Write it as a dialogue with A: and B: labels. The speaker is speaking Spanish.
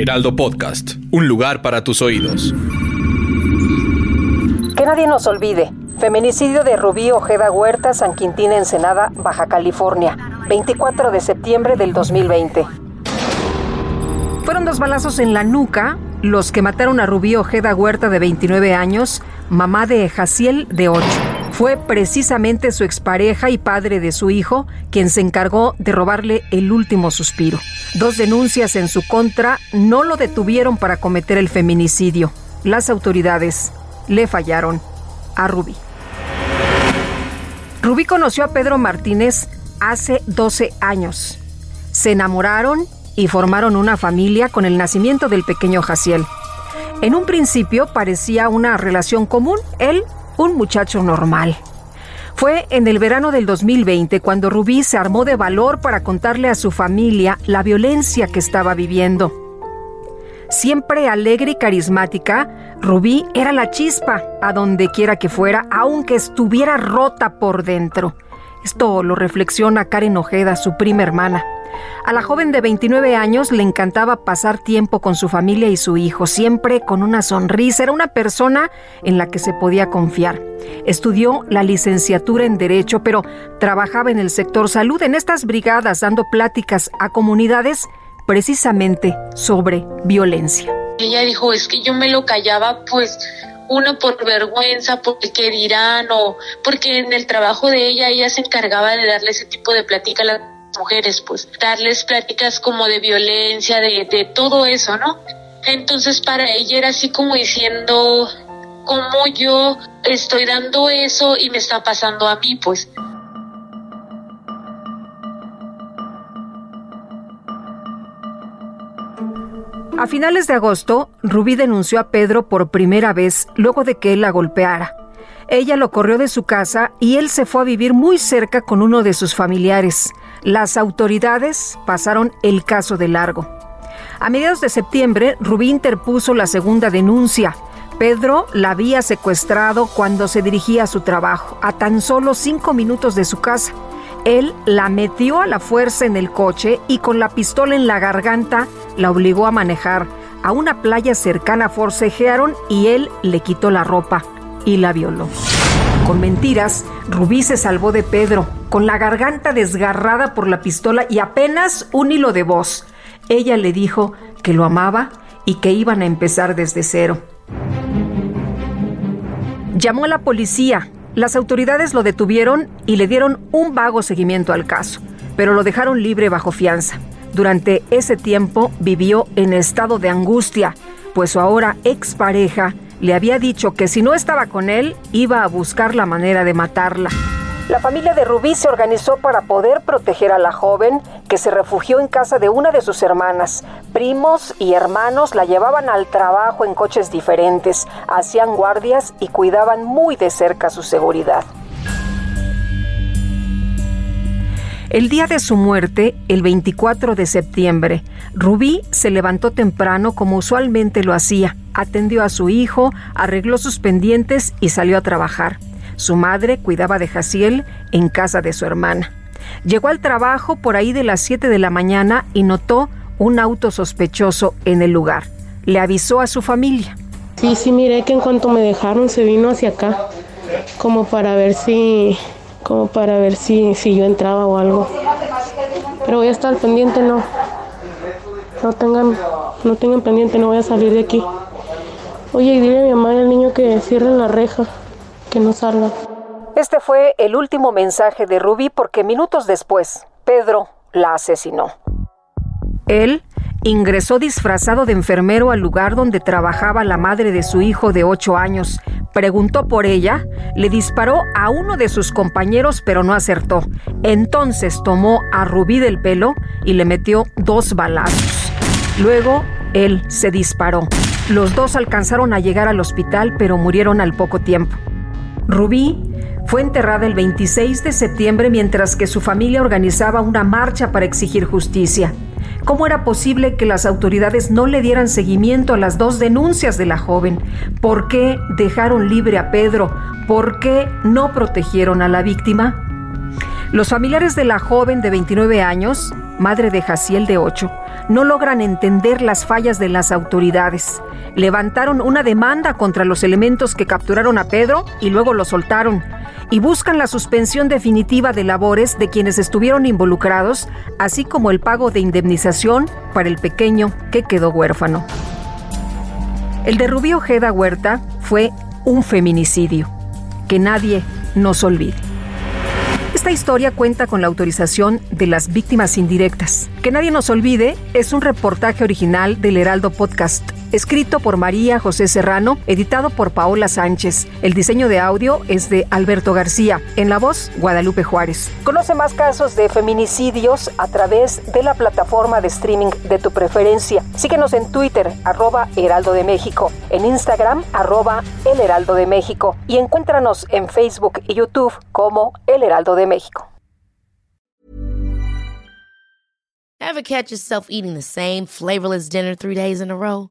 A: Heraldo Podcast, un lugar para tus oídos.
B: Que nadie nos olvide. Feminicidio de Rubí Ojeda Huerta, San Quintín, Ensenada, Baja California, 24 de septiembre del 2020. Fueron dos balazos en la nuca los que mataron a Rubí Ojeda Huerta de 29 años, mamá de Jaciel de 8. Fue precisamente su expareja y padre de su hijo quien se encargó de robarle el último suspiro. Dos denuncias en su contra no lo detuvieron para cometer el feminicidio. Las autoridades le fallaron a Rubí. Rubí conoció a Pedro Martínez hace 12 años. Se enamoraron y formaron una familia con el nacimiento del pequeño Jaciel. En un principio parecía una relación común, él un muchacho normal. Fue en el verano del 2020 cuando Rubí se armó de valor para contarle a su familia la violencia que estaba viviendo. Siempre alegre y carismática, Rubí era la chispa a donde quiera que fuera, aunque estuviera rota por dentro. Esto lo reflexiona Karen Ojeda, su prima hermana. A la joven de 29 años le encantaba pasar tiempo con su familia y su hijo, siempre con una sonrisa. Era una persona en la que se podía confiar. Estudió la licenciatura en Derecho, pero trabajaba en el sector salud, en estas brigadas, dando pláticas a comunidades precisamente sobre violencia.
C: Ella dijo, es que yo me lo callaba, pues uno por vergüenza, porque dirán, o porque en el trabajo de ella ella se encargaba de darle ese tipo de plática a la mujeres, pues darles pláticas como de violencia, de, de todo eso, ¿no? Entonces para ella era así como diciendo, como yo estoy dando eso y me está pasando a mí, pues.
B: A finales de agosto, Rubí denunció a Pedro por primera vez luego de que él la golpeara. Ella lo corrió de su casa y él se fue a vivir muy cerca con uno de sus familiares. Las autoridades pasaron el caso de largo. A mediados de septiembre, Rubí interpuso la segunda denuncia. Pedro la había secuestrado cuando se dirigía a su trabajo, a tan solo cinco minutos de su casa. Él la metió a la fuerza en el coche y con la pistola en la garganta la obligó a manejar. A una playa cercana forcejearon y él le quitó la ropa y la violó. Con mentiras, Rubí se salvó de Pedro, con la garganta desgarrada por la pistola y apenas un hilo de voz. Ella le dijo que lo amaba y que iban a empezar desde cero. Llamó a la policía. Las autoridades lo detuvieron y le dieron un vago seguimiento al caso, pero lo dejaron libre bajo fianza. Durante ese tiempo vivió en estado de angustia, pues su ahora expareja le había dicho que si no estaba con él, iba a buscar la manera de matarla. La familia de Rubí se organizó para poder proteger a la joven, que se refugió en casa de una de sus hermanas. Primos y hermanos la llevaban al trabajo en coches diferentes, hacían guardias y cuidaban muy de cerca su seguridad. El día de su muerte, el 24 de septiembre, Rubí se levantó temprano como usualmente lo hacía, atendió a su hijo, arregló sus pendientes y salió a trabajar. Su madre cuidaba de Jaciel en casa de su hermana. Llegó al trabajo por ahí de las 7 de la mañana y notó un auto sospechoso en el lugar. Le avisó a su familia.
D: Sí, sí, miré que en cuanto me dejaron se vino hacia acá, como para ver si como para ver si, si yo entraba o algo. Pero voy a estar pendiente, no. No tengan, no tengan pendiente, no voy a salir de aquí. Oye, y dile a mi mamá y al niño que cierren la reja, que no salga.
B: Este fue el último mensaje de Rubí porque minutos después, Pedro la asesinó. Él ingresó disfrazado de enfermero al lugar donde trabajaba la madre de su hijo de 8 años. Preguntó por ella, le disparó a uno de sus compañeros pero no acertó. Entonces tomó a Rubí del pelo y le metió dos balazos. Luego, él se disparó. Los dos alcanzaron a llegar al hospital, pero murieron al poco tiempo. Rubí fue enterrada el 26 de septiembre mientras que su familia organizaba una marcha para exigir justicia. ¿Cómo era posible que las autoridades no le dieran seguimiento a las dos denuncias de la joven? ¿Por qué dejaron libre a Pedro? ¿Por qué no protegieron a la víctima? Los familiares de la joven de 29 años, madre de Jaciel de 8, no logran entender las fallas de las autoridades. Levantaron una demanda contra los elementos que capturaron a Pedro y luego lo soltaron y buscan la suspensión definitiva de labores de quienes estuvieron involucrados, así como el pago de indemnización para el pequeño que quedó huérfano. El de Rubí Ojeda Huerta fue un feminicidio. Que nadie nos olvide. Esta historia cuenta con la autorización de las víctimas indirectas. Que nadie nos olvide es un reportaje original del Heraldo Podcast escrito por María José Serrano, editado por Paola Sánchez. El diseño de audio es de Alberto García. En la voz, Guadalupe Juárez. Conoce más casos de feminicidios a través de la plataforma de streaming de tu preferencia. Síguenos en Twitter, arroba Heraldo de México, en Instagram, arroba El Heraldo de México y encuéntranos en Facebook y YouTube como El Heraldo de México.
E: Ever catch yourself eating the same flavorless dinner three days in a row?